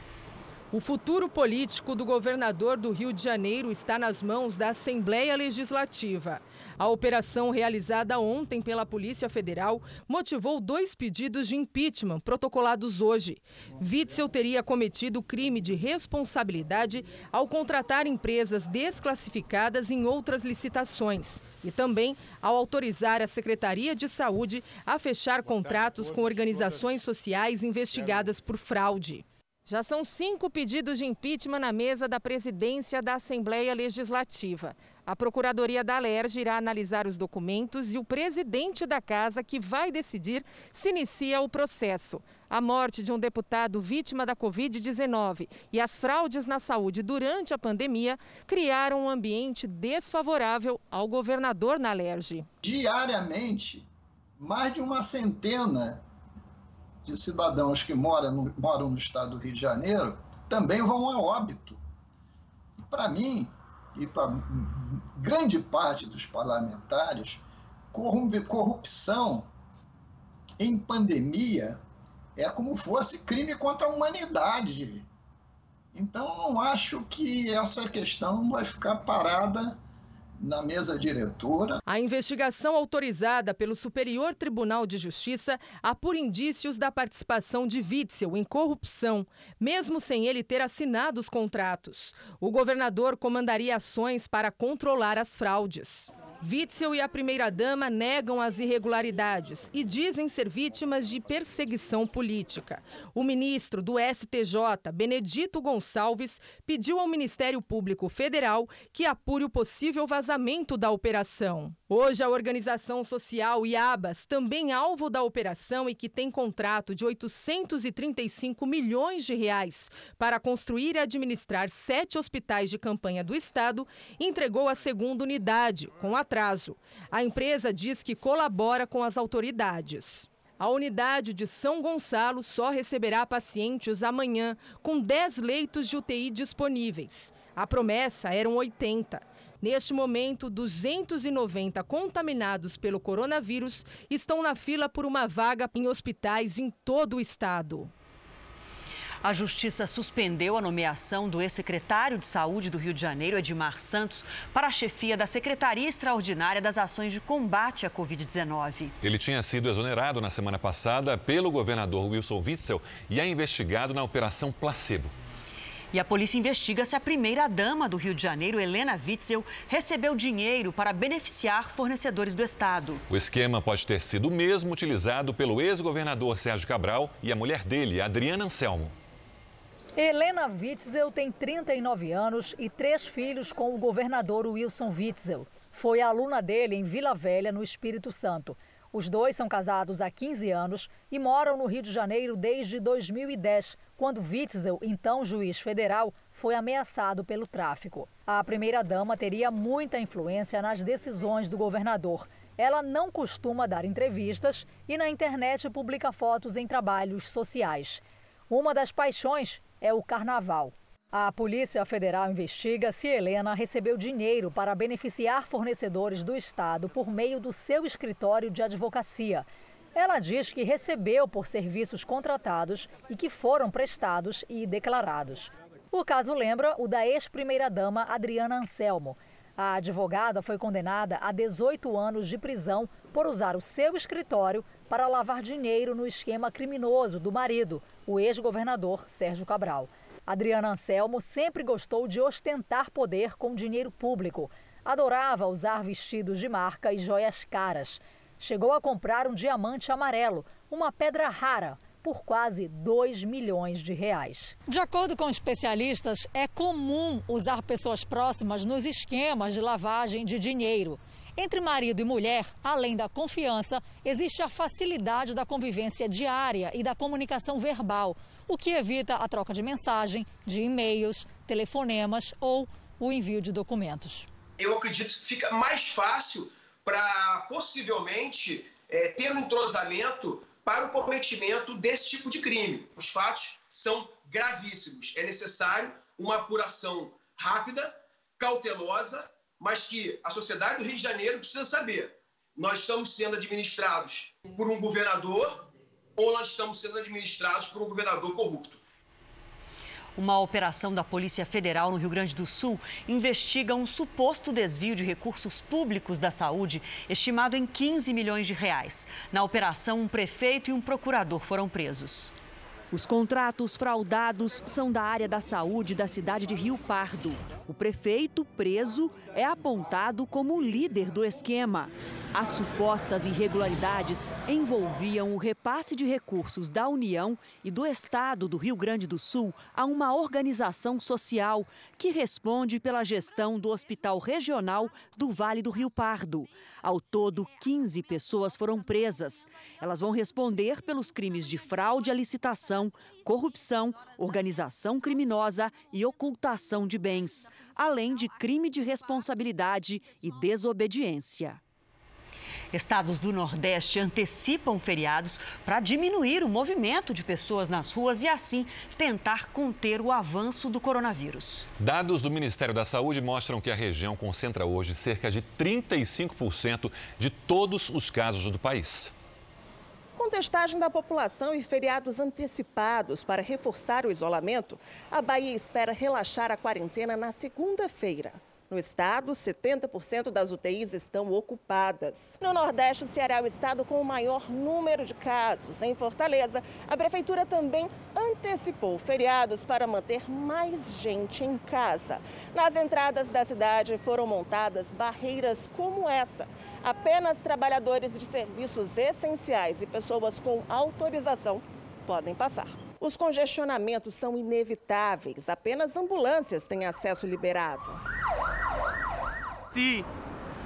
O futuro político do governador do Rio de Janeiro está nas mãos da Assembleia Legislativa. A operação realizada ontem pela Polícia Federal motivou dois pedidos de impeachment protocolados hoje. Witzel teria cometido crime de responsabilidade ao contratar empresas desclassificadas em outras licitações e também ao autorizar a Secretaria de Saúde a fechar contratos com organizações sociais investigadas por fraude. Já são cinco pedidos de impeachment na mesa da presidência da Assembleia Legislativa. A Procuradoria da Alerj irá analisar os documentos e o presidente da casa que vai decidir se inicia o processo. A morte de um deputado vítima da Covid-19 e as fraudes na saúde durante a pandemia criaram um ambiente desfavorável ao governador na Alerj. Diariamente, mais de uma centena de cidadãos que moram no, moram no estado do Rio de Janeiro também vão a óbito. Para mim, e para grande parte dos parlamentares, corrupção em pandemia é como fosse crime contra a humanidade. Então, não acho que essa questão vai ficar parada na mesa diretora. A investigação autorizada pelo Superior Tribunal de Justiça apura indícios da participação de Witzel em corrupção, mesmo sem ele ter assinado os contratos. O governador comandaria ações para controlar as fraudes. Witzel e a primeira-dama negam as irregularidades e dizem ser vítimas de perseguição política. O ministro do STJ, Benedito Gonçalves, pediu ao Ministério Público Federal que apure o possível vazamento da operação. Hoje, a organização social IABAS, também alvo da operação e que tem contrato de 835 milhões de reais para construir e administrar sete hospitais de campanha do Estado, entregou a segunda unidade, com atraso. A empresa diz que colabora com as autoridades. A unidade de São Gonçalo só receberá pacientes amanhã, com 10 leitos de UTI disponíveis. A promessa eram 80. Neste momento, 290 contaminados pelo coronavírus estão na fila por uma vaga em hospitais em todo o estado. A Justiça suspendeu a nomeação do ex-secretário de Saúde do Rio de Janeiro, Edmar Santos, para a chefia da Secretaria Extraordinária das Ações de Combate à Covid-19. Ele tinha sido exonerado na semana passada pelo governador Wilson Witzel e é investigado na Operação Placebo. E a polícia investiga se a primeira-dama do Rio de Janeiro, Helena Witzel, recebeu dinheiro para beneficiar fornecedores do Estado. O esquema pode ter sido o mesmo utilizado pelo ex-governador Sérgio Cabral e a mulher dele, Adriana Anselmo. Helena Witzel tem 39 anos e três filhos com o governador Wilson Witzel. Foi aluna dele em Vila Velha, no Espírito Santo. Os dois são casados há 15 anos e moram no Rio de Janeiro desde 2010, quando Witzel, então juiz federal, foi ameaçado pelo tráfico. A primeira-dama teria muita influência nas decisões do governador. Ela não costuma dar entrevistas e na internet publica fotos em trabalhos sociais. Uma das paixões é o carnaval. A Polícia Federal investiga se Helena recebeu dinheiro para beneficiar fornecedores do Estado por meio do seu escritório de advocacia. Ela diz que recebeu por serviços contratados e que foram prestados e declarados. O caso lembra o da ex-primeira-dama Adriana Anselmo. A advogada foi condenada a 18 anos de prisão por usar o seu escritório para lavar dinheiro no esquema criminoso do marido, o ex-governador Sérgio Cabral. Adriana Anselmo sempre gostou de ostentar poder com dinheiro público. Adorava usar vestidos de marca e joias caras. Chegou a comprar um diamante amarelo, uma pedra rara, por quase 2 milhões de reais. De acordo com especialistas, é comum usar pessoas próximas nos esquemas de lavagem de dinheiro. Entre marido e mulher, além da confiança, existe a facilidade da convivência diária e da comunicação verbal, o que evita a troca de mensagem, de e-mails, telefonemas ou o envio de documentos. Eu acredito que fica mais fácil para possivelmente é, ter um entrosamento para o cometimento desse tipo de crime. Os fatos são gravíssimos. É necessário uma apuração rápida, cautelosa, mas que a sociedade do Rio de Janeiro precisa saber. Nós estamos sendo administrados por um governador ou nós estamos sendo administrados por um governador corrupto. Uma operação da Polícia Federal no Rio Grande do Sul investiga um suposto desvio de recursos públicos da saúde, estimado em 15 milhões de reais. Na operação, um prefeito e um procurador foram presos. Os contratos fraudados são da área da saúde da cidade de Rio Pardo. O prefeito, preso, é apontado como o líder do esquema. As supostas irregularidades envolviam o repasse de recursos da União e do Estado do Rio Grande do Sul a uma organização social que responde pela gestão do Hospital Regional do Vale do Rio Pardo. Ao todo, 15 pessoas foram presas. Elas vão responder pelos crimes de fraude à licitação, corrupção, organização criminosa e ocultação de bens, além de crime de responsabilidade e desobediência. Estados do Nordeste antecipam feriados para diminuir o movimento de pessoas nas ruas e, assim, tentar conter o avanço do coronavírus. Dados do Ministério da Saúde mostram que a região concentra hoje cerca de 35% de todos os casos do país. Com testagem da população e feriados antecipados para reforçar o isolamento, a Bahia espera relaxar a quarentena na segunda-feira. No estado, 70% das UTIs estão ocupadas. No Nordeste, o Ceará é o estado com o maior número de casos. Em Fortaleza, a prefeitura também antecipou feriados para manter mais gente em casa. Nas entradas da cidade foram montadas barreiras como essa. Apenas trabalhadores de serviços essenciais e pessoas com autorização podem passar. Os congestionamentos são inevitáveis, apenas ambulâncias têm acesso liberado. Se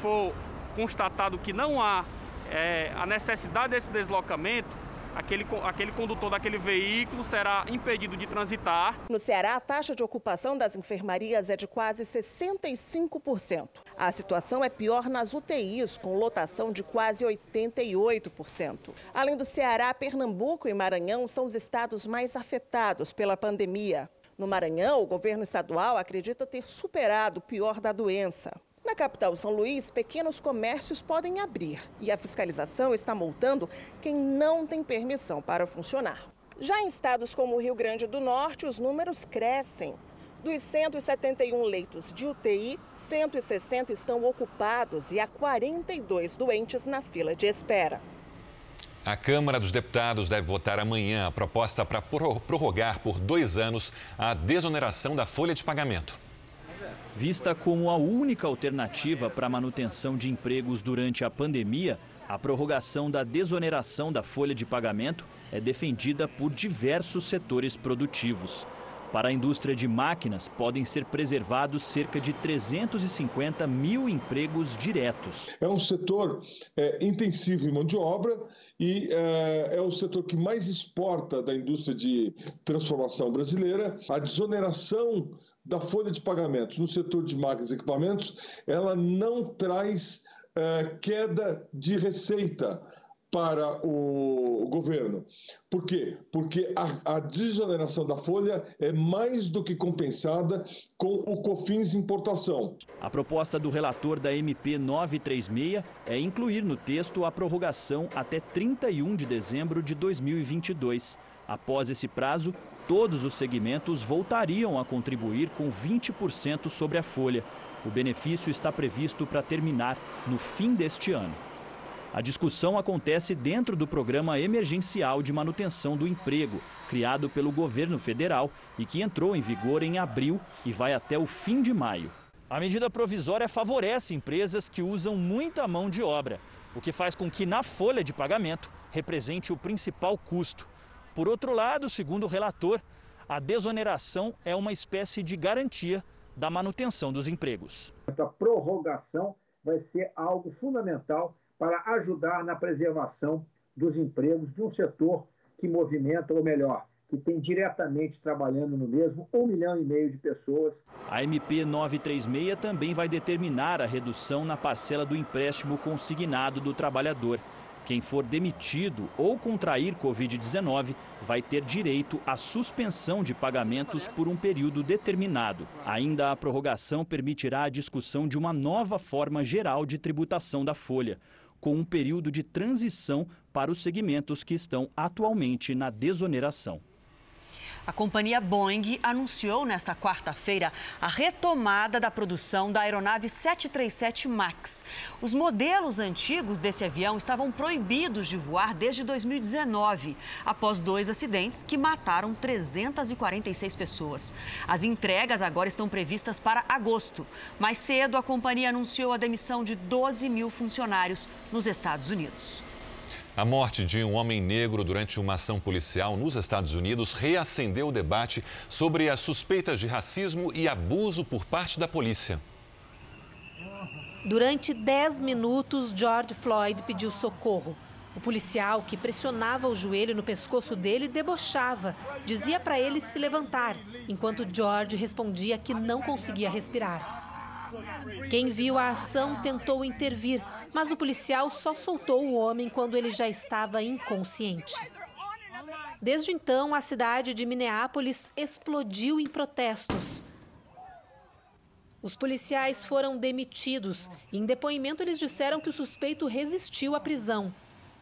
for constatado que não há é, a necessidade desse deslocamento, aquele, aquele condutor daquele veículo será impedido de transitar. No Ceará, a taxa de ocupação das enfermarias é de quase 65%. A situação é pior nas UTIs, com lotação de quase 88%. Além do Ceará, Pernambuco e Maranhão são os estados mais afetados pela pandemia. No Maranhão, o governo estadual acredita ter superado o pior da doença. Na capital São Luís, pequenos comércios podem abrir e a fiscalização está multando quem não tem permissão para funcionar. Já em estados como o Rio Grande do Norte, os números crescem. Dos 171 leitos de UTI, 160 estão ocupados e há 42 doentes na fila de espera. A Câmara dos Deputados deve votar amanhã a proposta para prorrogar por dois anos a desoneração da folha de pagamento. Vista como a única alternativa para a manutenção de empregos durante a pandemia, a prorrogação da desoneração da folha de pagamento é defendida por diversos setores produtivos. Para a indústria de máquinas, podem ser preservados cerca de 350 mil empregos diretos. É um setor é, intensivo em mão de obra e é, é o setor que mais exporta da indústria de transformação brasileira. A desoneração da folha de pagamentos no setor de máquinas e equipamentos, ela não traz é, queda de receita para o governo. Por quê? Porque a, a, desoneração da folha é mais do que compensada com o COFINS importação. A proposta do relator da MP 936 é incluir no texto a prorrogação até 31 de dezembro de 2022. Após esse prazo, todos os segmentos voltariam a contribuir com 20% sobre a folha. O benefício está previsto para terminar no fim deste ano. A discussão acontece dentro do Programa Emergencial de Manutenção do Emprego, criado pelo governo federal e que entrou em vigor em abril e vai até o fim de maio. A medida provisória favorece empresas que usam muita mão de obra, o que faz com que na folha de pagamento represente o principal custo. Por outro lado, segundo o relator, a desoneração é uma espécie de garantia da manutenção dos empregos. A prorrogação vai ser algo fundamental para ajudar na preservação dos empregos de um setor que movimenta, ou melhor, que tem diretamente trabalhando no mesmo um milhão e meio de pessoas. A MP 936 também vai determinar a redução na parcela do empréstimo consignado do trabalhador. Quem for demitido ou contrair Covid-19 vai ter direito à suspensão de pagamentos por um período determinado. Ainda a prorrogação permitirá a discussão de uma nova forma geral de tributação da folha, com um período de transição para os segmentos que estão atualmente na desoneração. A companhia Boeing anunciou nesta quarta-feira a retomada da produção da aeronave 737 MAX. Os modelos antigos desse avião estavam proibidos de voar desde 2019, após dois acidentes que mataram 346 pessoas. As entregas agora estão previstas para agosto. Mais cedo, a companhia anunciou a demissão de 12 mil funcionários nos Estados Unidos. A morte de um homem negro durante uma ação policial nos Estados Unidos reacendeu o debate sobre as suspeitas de racismo e abuso por parte da polícia. Durante 10 minutos, George Floyd pediu socorro. O policial, que pressionava o joelho no pescoço dele, debochava. Dizia para ele se levantar, enquanto George respondia que não conseguia respirar. Quem viu a ação tentou intervir, mas o policial só soltou o homem quando ele já estava inconsciente. Desde então, a cidade de Minneapolis explodiu em protestos. Os policiais foram demitidos e, em depoimento, eles disseram que o suspeito resistiu à prisão.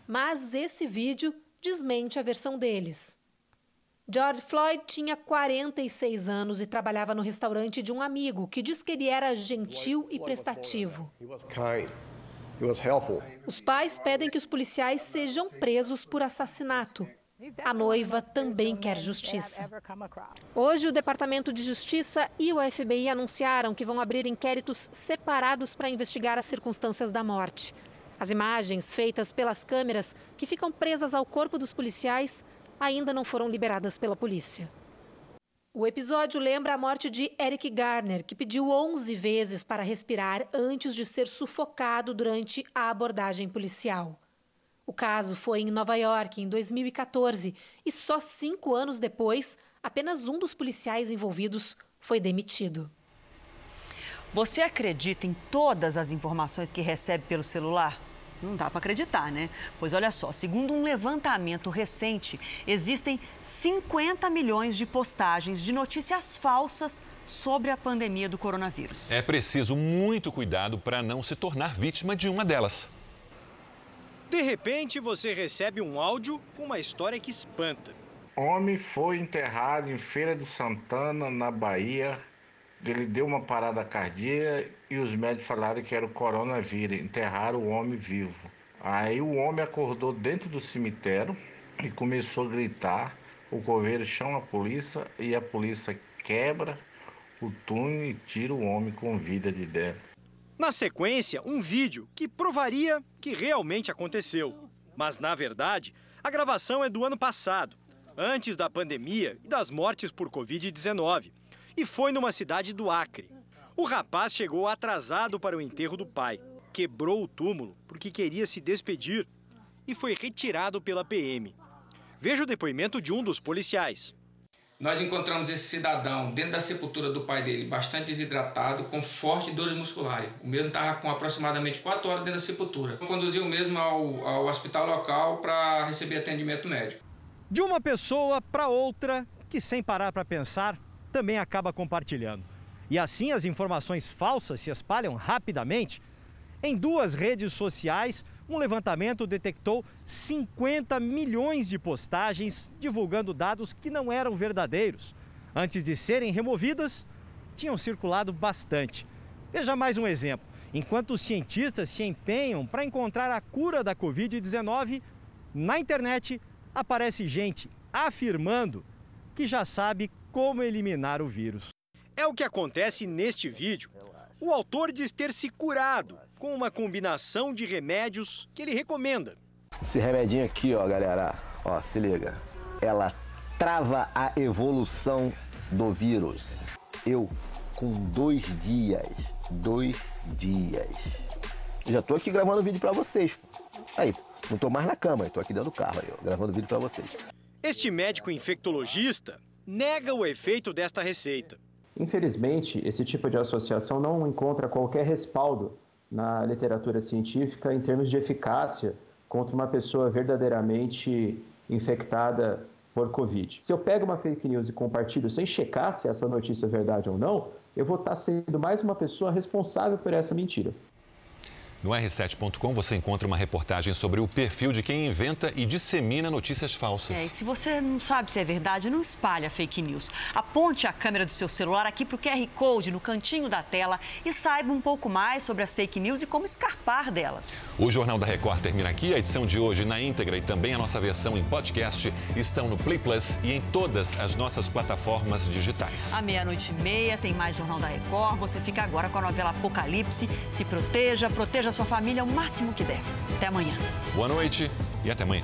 Mas esse vídeo desmente a versão deles. George Floyd tinha 46 anos e trabalhava no restaurante de um amigo que diz que ele era gentil e prestativo. Os pais pedem que os policiais sejam presos por assassinato. A noiva também quer justiça. Hoje, o Departamento de Justiça e o FBI anunciaram que vão abrir inquéritos separados para investigar as circunstâncias da morte. As imagens feitas pelas câmeras que ficam presas ao corpo dos policiais ainda não foram liberadas pela polícia. O episódio lembra a morte de Eric Garner, que pediu 11 vezes para respirar antes de ser sufocado durante a abordagem policial. O caso foi em Nova York em 2014 e só cinco anos depois, apenas um dos policiais envolvidos foi demitido. Você acredita em todas as informações que recebe pelo celular? Não dá para acreditar, né? Pois olha só, segundo um levantamento recente, existem 50 milhões de postagens de notícias falsas sobre a pandemia do coronavírus. É preciso muito cuidado para não se tornar vítima de uma delas. De repente, você recebe um áudio com uma história que espanta. Homem foi enterrado em Feira de Santana, na Bahia. Ele deu uma parada cardíaca e os médicos falaram que era o coronavírus, enterraram o homem vivo. Aí o homem acordou dentro do cemitério e começou a gritar. O coveiro chama a polícia e a polícia quebra o túnel e tira o homem com vida de dentro. Na sequência, um vídeo que provaria que realmente aconteceu. Mas, na verdade, a gravação é do ano passado, antes da pandemia e das mortes por Covid-19, e foi numa cidade do Acre. O rapaz chegou atrasado para o enterro do pai, quebrou o túmulo porque queria se despedir e foi retirado pela PM. Veja o depoimento de um dos policiais. Nós encontramos esse cidadão dentro da sepultura do pai dele, bastante desidratado, com forte dores musculares. O mesmo estava com aproximadamente 4 horas dentro da sepultura. Conduziu mesmo ao, ao hospital local para receber atendimento médico. De uma pessoa para outra, que sem parar para pensar, também acaba compartilhando e assim as informações falsas se espalham rapidamente, em duas redes sociais, um levantamento detectou 50 milhões de postagens divulgando dados que não eram verdadeiros. Antes de serem removidas, tinham circulado bastante. Veja mais um exemplo. Enquanto os cientistas se empenham para encontrar a cura da Covid-19, na internet aparece gente afirmando que já sabe como eliminar o vírus. É o que acontece neste vídeo. O autor diz ter se curado com uma combinação de remédios que ele recomenda. Esse remedinho aqui, ó, galera, ó, se liga. Ela trava a evolução do vírus. Eu, com dois dias, dois dias, já tô aqui gravando vídeo para vocês. Aí, não tô mais na cama, tô aqui dentro do carro, aí, ó, gravando vídeo para vocês. Este médico infectologista nega o efeito desta receita. Infelizmente, esse tipo de associação não encontra qualquer respaldo na literatura científica em termos de eficácia contra uma pessoa verdadeiramente infectada por Covid. Se eu pego uma fake news e compartilho sem checar se essa notícia é verdade ou não, eu vou estar sendo mais uma pessoa responsável por essa mentira. No r7.com você encontra uma reportagem sobre o perfil de quem inventa e dissemina notícias falsas. É, e se você não sabe se é verdade, não espalha fake news. Aponte a câmera do seu celular aqui para o QR Code no cantinho da tela e saiba um pouco mais sobre as fake news e como escapar delas. O Jornal da Record termina aqui. A edição de hoje na íntegra e também a nossa versão em podcast estão no Play Plus e em todas as nossas plataformas digitais. À meia-noite e meia tem mais Jornal da Record. Você fica agora com a novela Apocalipse. Se proteja, proteja a sua família o máximo que der. Até amanhã. Boa noite e até amanhã.